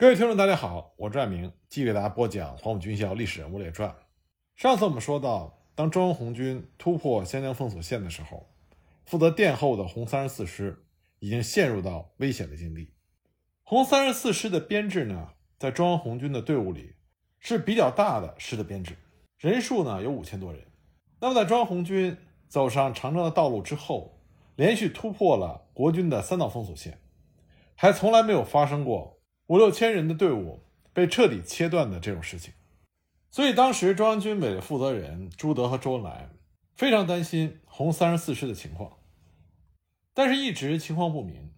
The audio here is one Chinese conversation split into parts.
各位听众，大家好，我是爱明，继续给大家播讲《黄埔军校历史人物列传》。上次我们说到，当中央红军突破湘江封锁线的时候，负责殿后的红三十四师已经陷入到危险的境地。红三十四师的编制呢，在中央红军的队伍里是比较大的师的编制，人数呢有五千多人。那么，在中央红军走上长征的道路之后，连续突破了国军的三道封锁线，还从来没有发生过。五六千人的队伍被彻底切断的这种事情，所以当时中央军委的负责人朱德和周恩来非常担心红三十四师的情况，但是一直情况不明，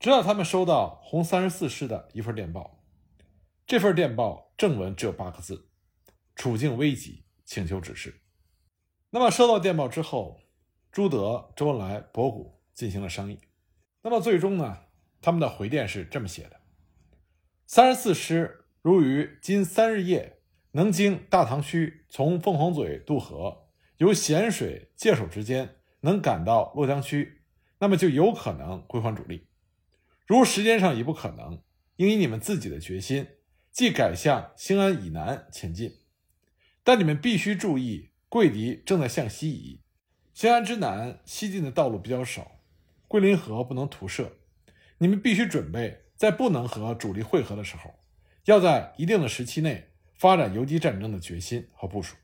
直到他们收到红三十四师的一份电报，这份电报正文只有八个字：处境危急，请求指示。那么收到电报之后，朱德、周恩来、博古进行了商议，那么最终呢，他们的回电是这么写的。三十四师如于今三日夜能经大塘区，从凤凰嘴渡河，由咸水界首之间能赶到洛江区，那么就有可能归还主力。如时间上已不可能，应以你们自己的决心，即改向兴安以南前进。但你们必须注意，桂敌正在向西移，兴安之南西进的道路比较少，桂林河不能徒涉，你们必须准备。在不能和主力会合的时候，要在一定的时期内发展游击战争的决心和部署。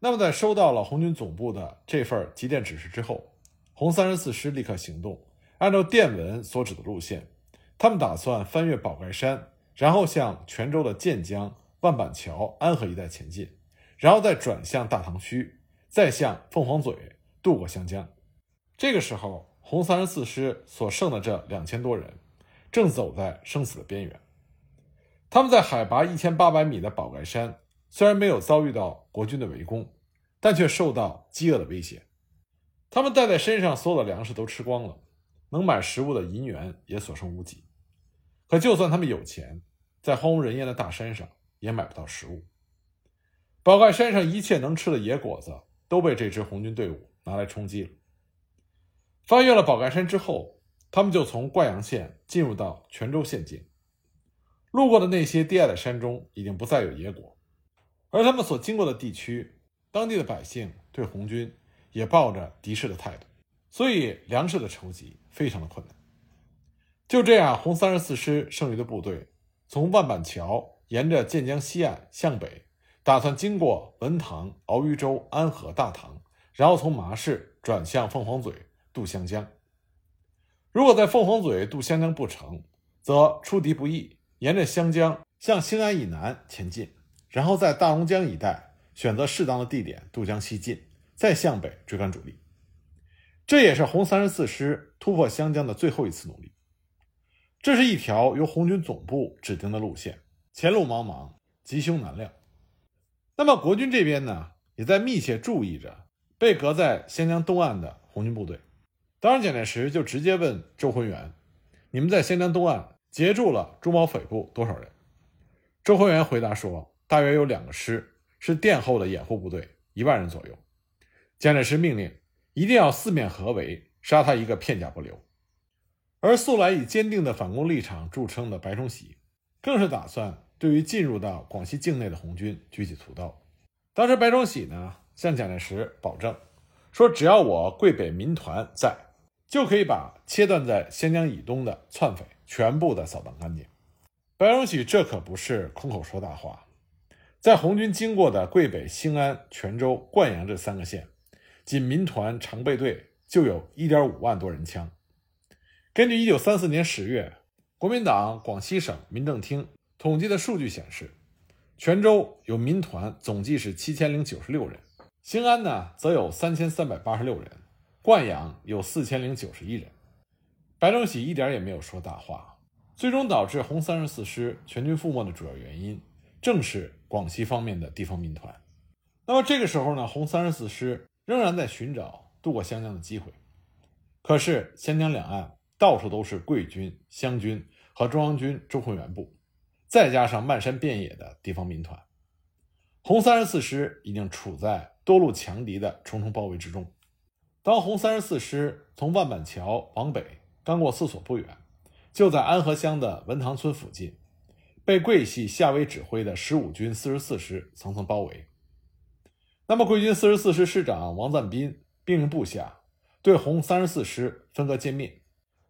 那么，在收到了红军总部的这份急电指示之后，红三十四师立刻行动，按照电文所指的路线，他们打算翻越宝盖山，然后向泉州的建江、万板桥、安河一带前进，然后再转向大唐区，再向凤凰嘴渡过湘江。这个时候，红三十四师所剩的这两千多人。正走在生死的边缘，他们在海拔一千八百米的宝盖山，虽然没有遭遇到国军的围攻，但却受到饥饿的威胁。他们带在身上所有的粮食都吃光了，能买食物的银元也所剩无几。可就算他们有钱，在荒无人烟的大山上也买不到食物。宝盖山上一切能吃的野果子都被这支红军队伍拿来充饥了。翻越了宝盖山之后。他们就从灌阳县进入到泉州县境，路过的那些低矮的山中已经不再有野果，而他们所经过的地区，当地的百姓对红军也抱着敌视的态度，所以粮食的筹集非常的困难。就这样，红三十四师剩余的部队从万板桥沿着建江西岸向北，打算经过文塘、鳌鱼洲、安河、大塘，然后从麻市转向凤凰嘴渡湘江。如果在凤凰嘴渡湘江不成，则出敌不意，沿着湘江向兴安以南前进，然后在大龙江一带选择适当的地点渡江西进，再向北追赶主力。这也是红三十四师突破湘江的最后一次努力。这是一条由红军总部指定的路线，前路茫茫，吉凶难料。那么国军这边呢，也在密切注意着被隔在湘江东岸的红军部队。当时蒋介石就直接问周浑元：“你们在湘江东岸截住了朱毛匪部多少人？”周浑元回答说：“大约有两个师，是殿后的掩护部队，一万人左右。”蒋介石命令一定要四面合围，杀他一个片甲不留。而素来以坚定的反攻立场著称的白崇禧，更是打算对于进入到广西境内的红军举起屠刀。当时白崇禧呢向蒋介石保证说：“只要我桂北民团在。”就可以把切断在湘江以东的窜匪全部的扫荡干净。白崇禧这可不是空口说大话，在红军经过的桂北、兴安、泉州、灌阳这三个县，仅民团常备队就有一点五万多人枪。根据一九三四年十月国民党广西省民政厅统计的数据显示，泉州有民团总计是七千零九十六人，兴安呢则有三千三百八十六人。灌阳有四千零九十一人，白崇禧一点也没有说大话。最终导致红三十四师全军覆没的主要原因，正是广西方面的地方民团。那么这个时候呢，红三十四师仍然在寻找渡过湘江的机会。可是湘江两岸到处都是桂军、湘军和中央军周浑元部，再加上漫山遍野的地方民团，红三十四师已经处在多路强敌的重重包围之中。当红三十四师从万板桥往北，刚过四所不远，就在安河乡的文塘村附近，被桂系夏威指挥的十五军四十四师层层包围。那么，桂军四十四师师长王赞斌命令部下对红三十四师分割歼灭。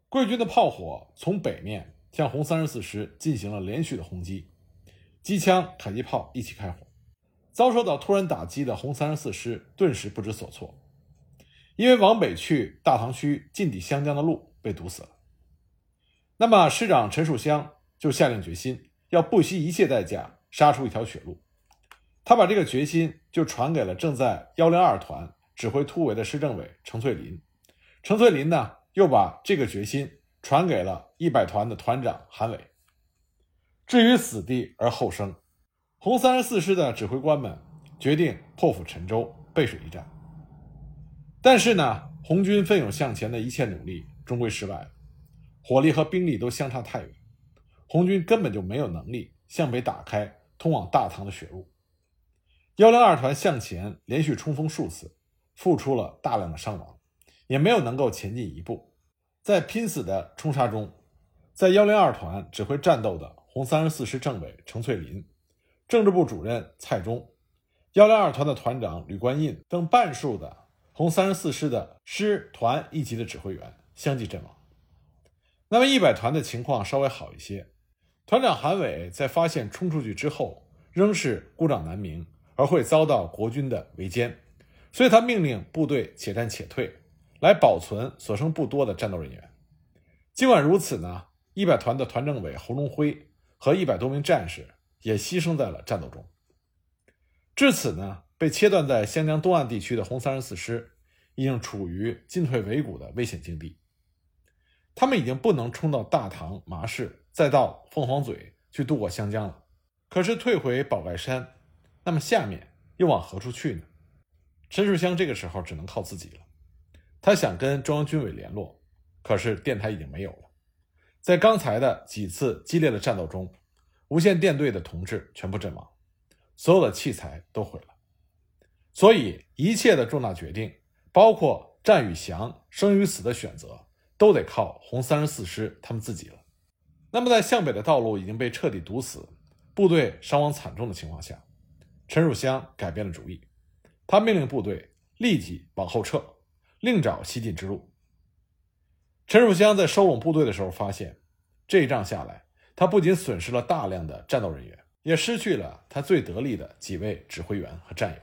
桂军的炮火从北面向红三十四师进行了连续的轰击，机枪、迫击炮一起开火。遭受到突然打击的红三十四师顿时不知所措，因为往北去大唐区进抵湘江的路被堵死了。那么师长陈树湘就下定决心，要不惜一切代价杀出一条血路。他把这个决心就传给了正在幺零二团指挥突围的师政委程翠林。程翠林呢，又把这个决心传给了一百团的团长韩伟。至于死地而后生。红三十四师的指挥官们决定破釜沉舟，背水一战。但是呢，红军奋勇向前的一切努力终归失败了，火力和兵力都相差太远，红军根本就没有能力向北打开通往大唐的血路。幺零二团向前连续冲锋数次，付出了大量的伤亡，也没有能够前进一步。在拼死的冲杀中，在幺零二团指挥战斗的红三十四师政委程翠林。政治部主任蔡忠、幺零二团的团长吕观印等半数的红三十四师的师团一级的指挥员相继阵亡。那么一百团的情况稍微好一些，团长韩伟在发现冲出去之后仍是孤掌难鸣，而会遭到国军的围歼，所以他命令部队且战且退，来保存所剩不多的战斗人员。尽管如此呢，一百团的团政委侯龙辉和一百多名战士。也牺牲在了战斗中。至此呢，被切断在湘江东岸地区的红三十四师已经处于进退维谷的危险境地。他们已经不能冲到大唐麻市，再到凤凰嘴去渡过湘江了。可是退回宝盖山，那么下面又往何处去呢？陈树湘这个时候只能靠自己了。他想跟中央军委联络，可是电台已经没有了。在刚才的几次激烈的战斗中。无线电队的同志全部阵亡，所有的器材都毁了，所以一切的重大决定，包括战与降、生与死的选择，都得靠红三十四师他们自己了。那么，在向北的道路已经被彻底堵死，部队伤亡惨重的情况下，陈汝湘改变了主意，他命令部队立即往后撤，另找西进之路。陈汝湘在收拢部队的时候发现，这一仗下来。他不仅损失了大量的战斗人员，也失去了他最得力的几位指挥员和战友，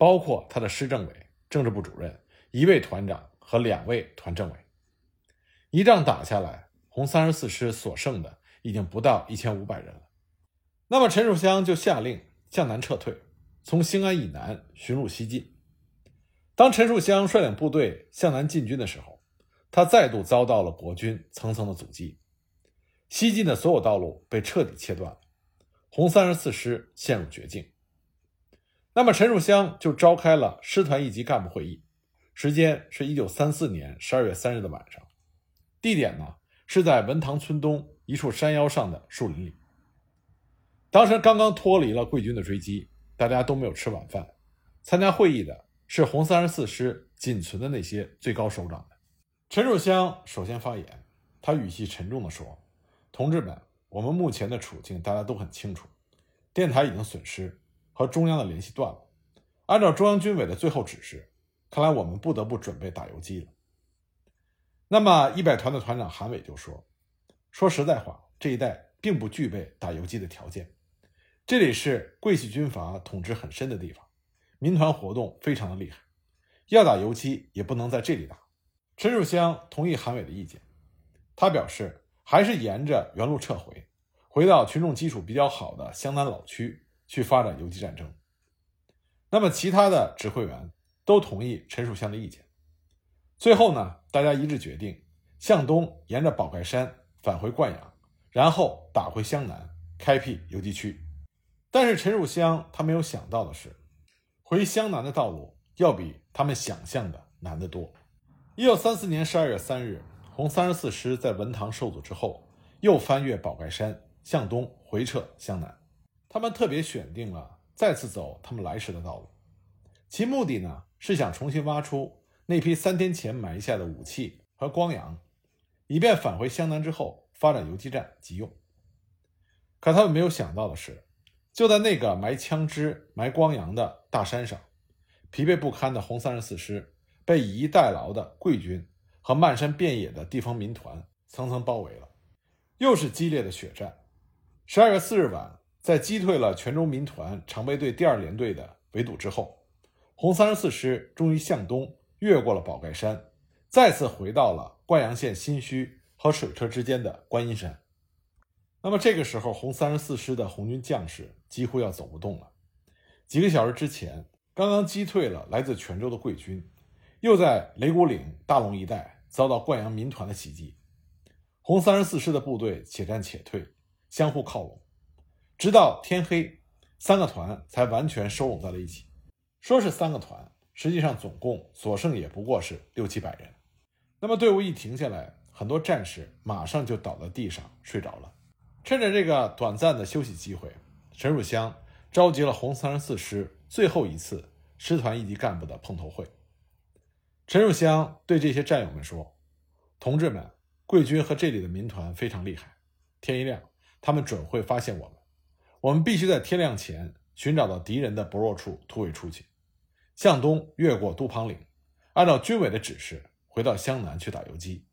包括他的师政委、政治部主任、一位团长和两位团政委。一仗打下来，红三十四师所剩的已经不到一千五百人了。那么陈树湘就下令向南撤退，从兴安以南寻入西进。当陈树湘率领部队向南进军的时候，他再度遭到了国军层层的阻击。西进的所有道路被彻底切断了，红三十四师陷入绝境。那么陈树湘就召开了师团一级干部会议，时间是一九三四年十二月三日的晚上，地点呢是在文塘村东一处山腰上的树林里。当时刚刚脱离了贵军的追击，大家都没有吃晚饭。参加会议的是红三十四师仅存的那些最高首长。陈树湘首先发言，他语气沉重地说。同志们，我们目前的处境大家都很清楚，电台已经损失，和中央的联系断了。按照中央军委的最后指示，看来我们不得不准备打游击了。那么一百团的团长韩伟就说：“说实在话，这一带并不具备打游击的条件。这里是桂系军阀统治很深的地方，民团活动非常的厉害，要打游击也不能在这里打。”陈树湘同意韩伟的意见，他表示。还是沿着原路撤回，回到群众基础比较好的湘南老区去发展游击战争。那么，其他的指挥员都同意陈树湘的意见。最后呢，大家一致决定向东沿着宝盖山返回灌阳，然后打回湘南，开辟游击区。但是陈树湘他没有想到的是，回湘南的道路要比他们想象的难得多。一九三四年十二月三日。红三十四师在文塘受阻之后，又翻越宝盖山向东回撤湘南。他们特别选定了再次走他们来时的道路，其目的呢是想重新挖出那批三天前埋下的武器和光洋，以便返回湘南之后发展游击战急用。可他们没有想到的是，就在那个埋枪支、埋光洋的大山上，疲惫不堪的红三十四师被以逸待劳的桂军和漫山遍野的地方民团层层包围了。又是激烈的血战。十二月四日晚，在击退了泉州民团常备队第二联队的围堵之后，红三十四师终于向东越过了宝盖山，再次回到了灌阳县新圩和水车之间的观音山。那么这个时候，红三十四师的红军将士几乎要走不动了。几个小时之前，刚刚击退了来自泉州的桂军，又在雷鼓岭、大龙一带遭到灌阳民团的袭击。红三十四师的部队且战且退，相互靠拢，直到天黑，三个团才完全收拢在了一起。说是三个团，实际上总共所剩也不过是六七百人。那么队伍一停下来，很多战士马上就倒在地上睡着了。趁着这个短暂的休息机会，陈汝湘召集了红三十四师最后一次师团一级干部的碰头会。陈汝湘对这些战友们说：“同志们。”贵军和这里的民团非常厉害，天一亮，他们准会发现我们。我们必须在天亮前寻找到敌人的薄弱处，突围出去，向东越过杜庞岭，按照军委的指示回到湘南去打游击。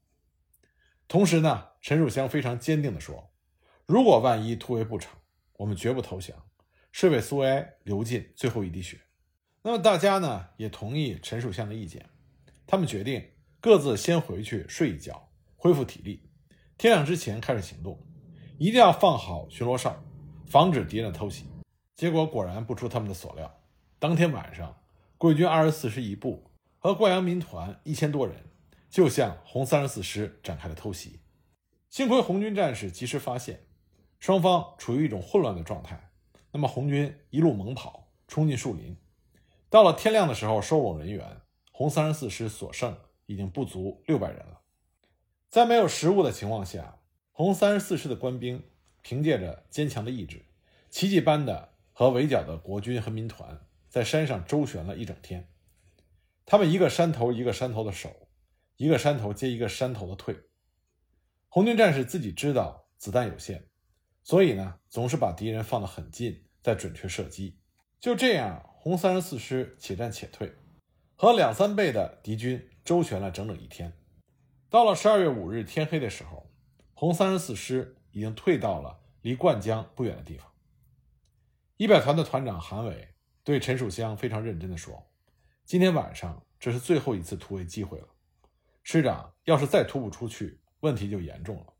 同时呢，陈树湘非常坚定地说：“如果万一突围不成，我们绝不投降，是为苏维埃流尽最后一滴血。”那么大家呢也同意陈树湘的意见，他们决定各自先回去睡一觉。恢复体力，天亮之前开始行动，一定要放好巡逻哨，防止敌人的偷袭。结果果然不出他们的所料，当天晚上，桂军二十四师一部和灌阳民团一千多人就向红三十四师展开了偷袭。幸亏红军战士及时发现，双方处于一种混乱的状态。那么红军一路猛跑，冲进树林，到了天亮的时候收拢人员，红三十四师所剩已经不足六百人了。在没有食物的情况下，红三十四师的官兵凭借着坚强的意志，奇迹般的和围剿的国军和民团在山上周旋了一整天。他们一个山头一个山头的守，一个山头接一个山头的退。红军战士自己知道子弹有限，所以呢，总是把敌人放得很近，再准确射击。就这样，红三十四师且战且退，和两三倍的敌军周旋了整整一天。到了十二月五日天黑的时候，红三十四师已经退到了离灌江不远的地方。一百团的团长韩伟对陈树湘非常认真地说：“今天晚上这是最后一次突围机会了，师长要是再突不出去，问题就严重了。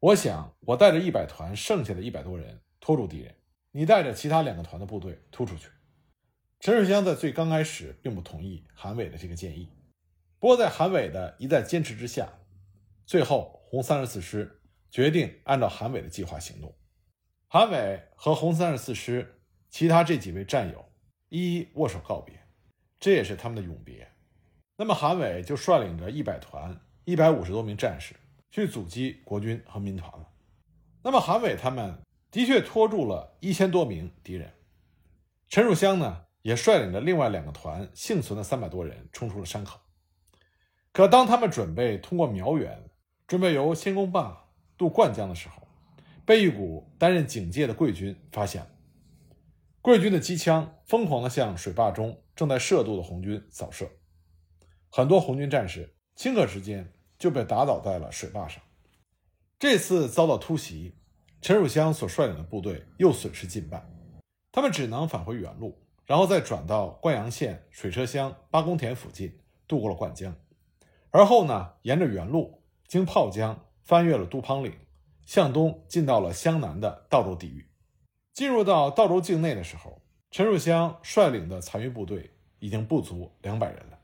我想我带着一百团剩下的一百多人拖住敌人，你带着其他两个团的部队突出去。”陈树湘在最刚开始并不同意韩伟的这个建议。不过，在韩伟的一再坚持之下，最后红三十四师决定按照韩伟的计划行动。韩伟和红三十四师其他这几位战友一一握手告别，这也是他们的永别。那么，韩伟就率领着一百团一百五十多名战士去阻击国军和民团了。那么，韩伟他们的确拖住了一千多名敌人。陈树湘呢，也率领着另外两个团幸存的三百多人冲出了山口。可当他们准备通过苗远，准备由仙公坝渡灌江的时候，被一股担任警戒的桂军发现了。桂军的机枪疯狂地向水坝中正在涉渡的红军扫射，很多红军战士顷刻之间就被打倒在了水坝上。这次遭到突袭，陈汝湘所率领的部队又损失近半，他们只能返回原路，然后再转到灌阳县水车乡八公田附近渡过了灌江。而后呢，沿着原路经泡江，翻越了杜庞岭，向东进到了湘南的道州地域。进入到道州境内的时候，陈树湘率领的残余部队已经不足两百人了。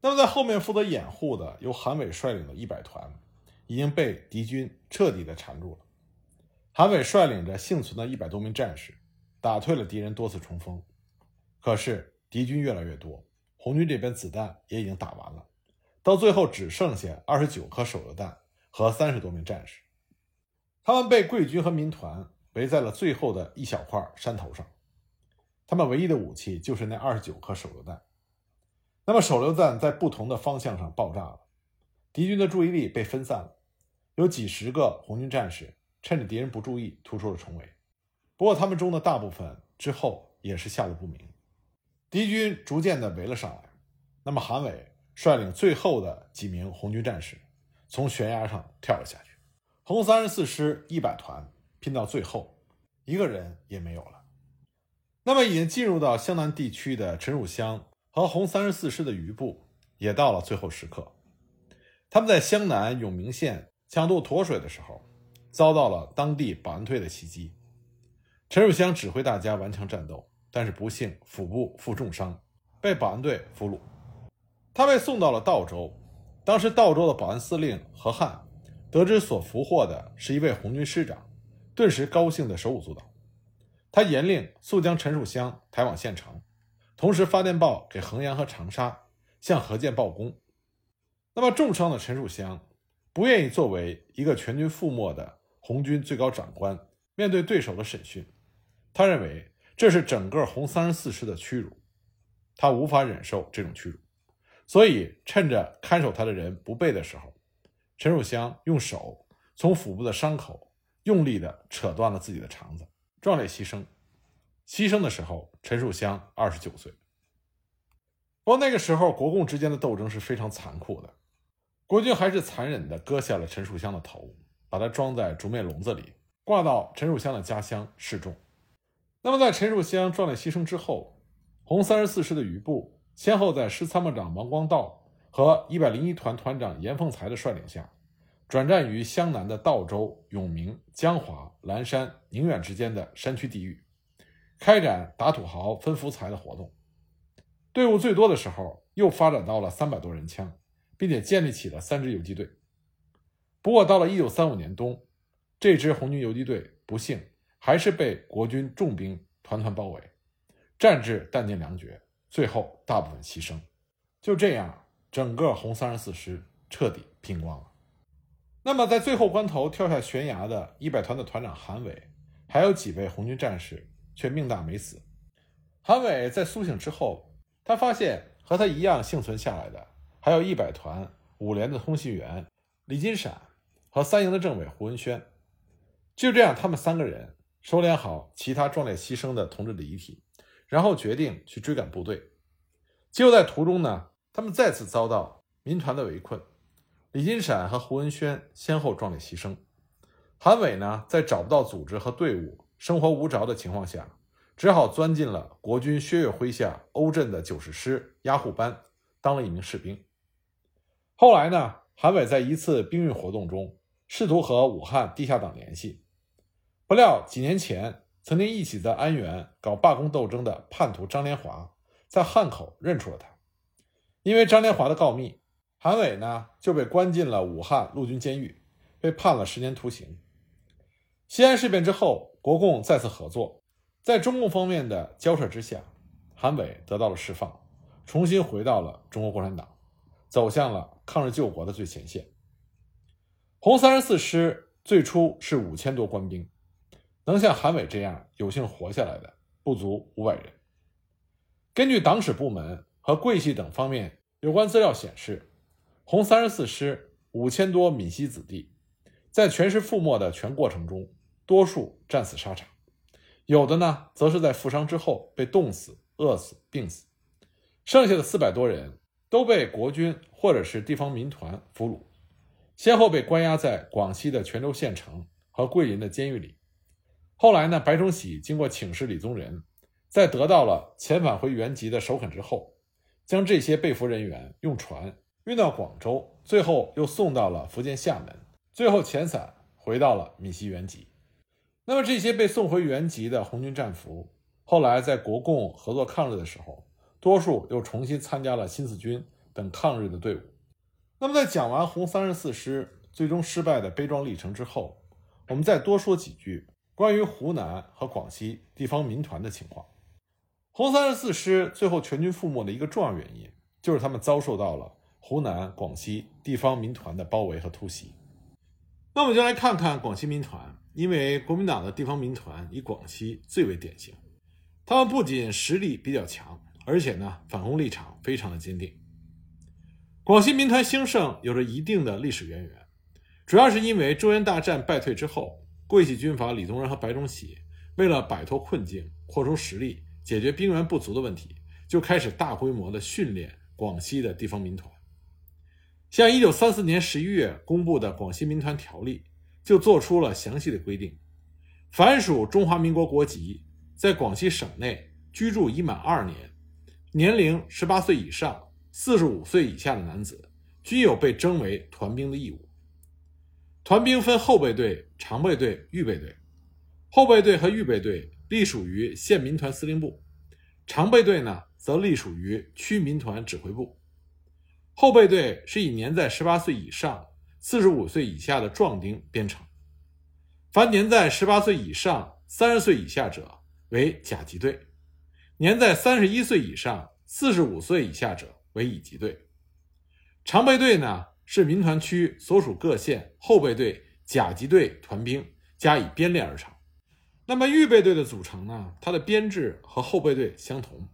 那么在后面负责掩护的由韩伟率领的一百团，已经被敌军彻底的缠住了。韩伟率领着幸存的一百多名战士，打退了敌人多次冲锋。可是敌军越来越多，红军这边子弹也已经打完了。到最后只剩下二十九颗手榴弹和三十多名战士，他们被贵军和民团围在了最后的一小块山头上，他们唯一的武器就是那二十九颗手榴弹。那么手榴弹在不同的方向上爆炸了，敌军的注意力被分散了，有几十个红军战士趁着敌人不注意突出了重围。不过他们中的大部分之后也是下落不明，敌军逐渐的围了上来。那么韩伟率领最后的几名红军战士从悬崖上跳了下去，红三十四师一百团拼到最后，一个人也没有了。那么已经进入到湘南地区的陈汝湘和红三十四师的余部也到了最后时刻，他们在湘南永明县抢渡沱水的时候，遭到了当地保安队的袭击。陈汝湘指挥大家顽强战斗，但是不幸腹部负重伤，被保安队俘虏。他被送到了道州。当时道州的保安司令何汉得知所俘获的是一位红军师长，顿时高兴的手舞足蹈。他严令速将陈树湘抬往县城，同时发电报给衡阳和长沙，向何键报功。那么重伤的陈树湘不愿意作为一个全军覆没的红军最高长官面对对手的审讯。他认为这是整个红三十四师的屈辱，他无法忍受这种屈辱，所以趁着看守他的人不备的时候，陈汝湘用手从腹部的伤口用力地扯断了自己的肠子，壮烈牺牲。牺牲的时候，陈汝湘二十九岁。不过那个时候，国共之间的斗争是非常残酷的，国军还是残忍地割下了陈汝湘的头，把它装在竹篾笼子里，挂到陈汝湘的家乡示众。那么，在陈汝湘壮烈牺牲之后，红三十四师的余部先后在师参谋长王光道和一百零一团团长严凤才的率领下，转战于湘南的道州、永明、江华、蓝山、宁远之间的山区地域，开展打土豪、分福财的活动。队伍最多的时候，又发展到了三百多人枪，并且建立起了三支游击队。不过，到了一九三五年冬，这支红军游击队不幸。还是被国军重兵团团包围，战至弹尽粮绝，最后大部分牺牲。就这样，整个红三十四师彻底拼光了。那么，在最后关头跳下悬崖的一百团的团长韩伟，还有几位红军战士却命大没死。韩伟在苏醒之后，他发现和他一样幸存下来的，还有一百团五连的通信员李金闪和三营的政委胡文轩。就这样，他们三个人。收敛好其他壮烈牺牲的同志的遗体，然后决定去追赶部队。结果在途中呢，他们再次遭到民团的围困。李金闪和胡文轩先后壮烈牺牲。韩伟呢，在找不到组织和队伍、生活无着的情况下，只好钻进了国军薛岳麾下欧镇的九十师押护班，当了一名士兵。后来呢，韩伟在一次兵运活动中，试图和武汉地下党联系。不料几年前曾经一起在安源搞罢工斗争的叛徒张连华，在汉口认出了他。因为张连华的告密，韩伟呢就被关进了武汉陆军监狱，被判了十年徒刑。西安事变之后，国共再次合作，在中共方面的交涉之下，韩伟得到了释放，重新回到了中国共产党，走向了抗日救国的最前线。红三十四师最初是五千多官兵。能像韩伟这样有幸活下来的不足五百人。根据党史部门和桂系等方面有关资料显示，红三十四师五千多闽西子弟，在全师覆没的全过程中，多数战死沙场，有的呢，则是在负伤之后被冻死、饿死、病死，剩下的四百多人都被国军或者是地方民团俘虏，先后被关押在广西的泉州县城和桂林的监狱里。后来呢？白崇禧经过请示李宗仁，在得到了遣返回原籍的首肯之后，将这些被俘人员用船运到广州，最后又送到了福建厦门，最后遣散回到了闽西原籍。那么这些被送回原籍的红军战俘，后来在国共合作抗日的时候，多数又重新参加了新四军等抗日的队伍。那么在讲完红三十四师最终失败的悲壮历程之后，我们再多说几句。关于湖南和广西地方民团的情况，红三十四师最后全军覆没的一个重要原因，就是他们遭受到了湖南、广西地方民团的包围和突袭。那我们就来看看广西民团，因为国民党的地方民团以广西最为典型，他们不仅实力比较强，而且呢反攻立场非常的坚定。广西民团兴盛有着一定的历史渊源，主要是因为中原大战败退之后。桂系军阀李宗仁和白崇禧为了摆脱困境、扩充实力、解决兵源不足的问题，就开始大规模的训练广西的地方民团。像一九三四年十一月公布的《广西民团条例》，就做出了详细的规定：凡属中华民国国籍，在广西省内居住已满二年、年龄十八岁以上、四十五岁以下的男子，均有被征为团兵的义务。团兵分后备队、常备队、预备队。后备队和预备队隶属于县民团司令部，常备队呢则隶属于区民团指挥部。后备队是以年在十八岁以上、四十五岁以下的壮丁编成，凡年在十八岁以上、三十岁以下者为甲级队，年在三十一岁以上、四十五岁以下者为乙级队。常备队呢？是民团区所属各县后备队甲级队团兵加以编练而成。那么预备队的组成呢？它的编制和后备队相同，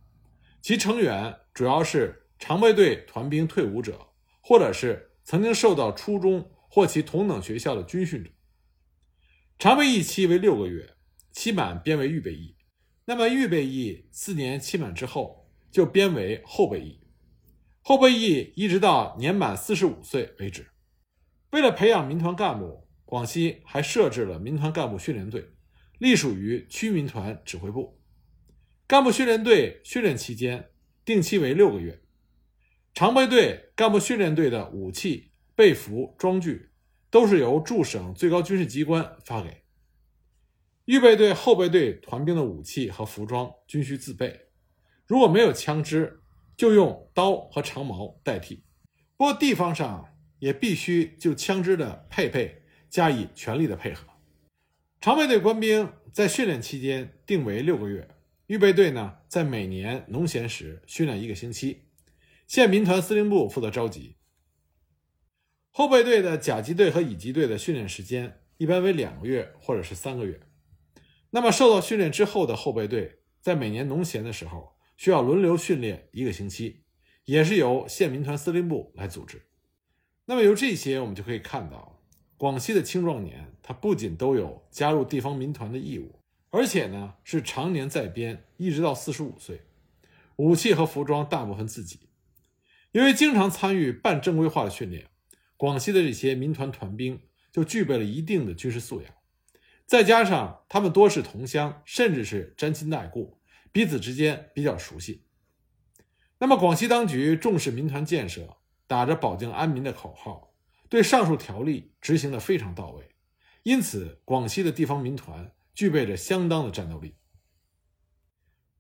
其成员主要是常备队团兵退伍者，或者是曾经受到初中或其同等学校的军训者。常备役期为六个月，期满编为预备役。那么预备役四年期满之后，就编为后备役。后备役一直到年满四十五岁为止。为了培养民团干部，广西还设置了民团干部训练队，隶属于区民团指挥部。干部训练队训练期间定期为六个月。常备队、干部训练队的武器、被服、装具都是由驻省最高军事机关发给。预备队、后备队团兵的武器和服装均需自备，如果没有枪支。就用刀和长矛代替，不过地方上也必须就枪支的配备加以全力的配合。常备队官兵在训练期间定为六个月，预备队呢在每年农闲时训练一个星期，县民团司令部负责召集。后备队的甲级队和乙级队的训练时间一般为两个月或者是三个月。那么受到训练之后的后备队在每年农闲的时候。需要轮流训练一个星期，也是由县民团司令部来组织。那么由这些，我们就可以看到，广西的青壮年他不仅都有加入地方民团的义务，而且呢是常年在编，一直到四十五岁，武器和服装大部分自己。因为经常参与半正规化的训练，广西的这些民团团兵就具备了一定的军事素养，再加上他们多是同乡，甚至是沾亲带故。彼此之间比较熟悉。那么，广西当局重视民团建设，打着保境安民的口号，对上述条例执行的非常到位，因此，广西的地方民团具备着相当的战斗力。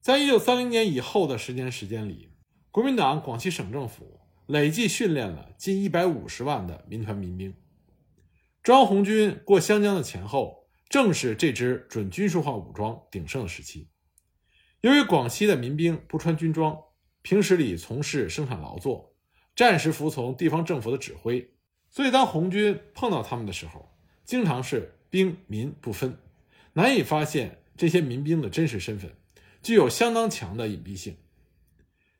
在一九三零年以后的十年时间里，国民党广西省政府累计训练了近一百五十万的民团民兵。中央红军过湘江的前后，正是这支准军事化武装鼎盛的时期。由于广西的民兵不穿军装，平时里从事生产劳作，暂时服从地方政府的指挥，所以当红军碰到他们的时候，经常是兵民不分，难以发现这些民兵的真实身份，具有相当强的隐蔽性。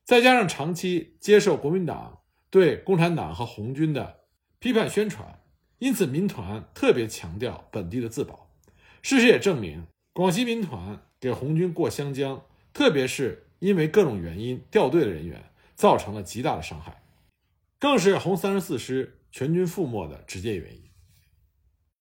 再加上长期接受国民党对共产党和红军的批判宣传，因此民团特别强调本地的自保。事实也证明，广西民团给红军过湘江。特别是因为各种原因掉队的人员，造成了极大的伤害，更是红三十四师全军覆没的直接原因。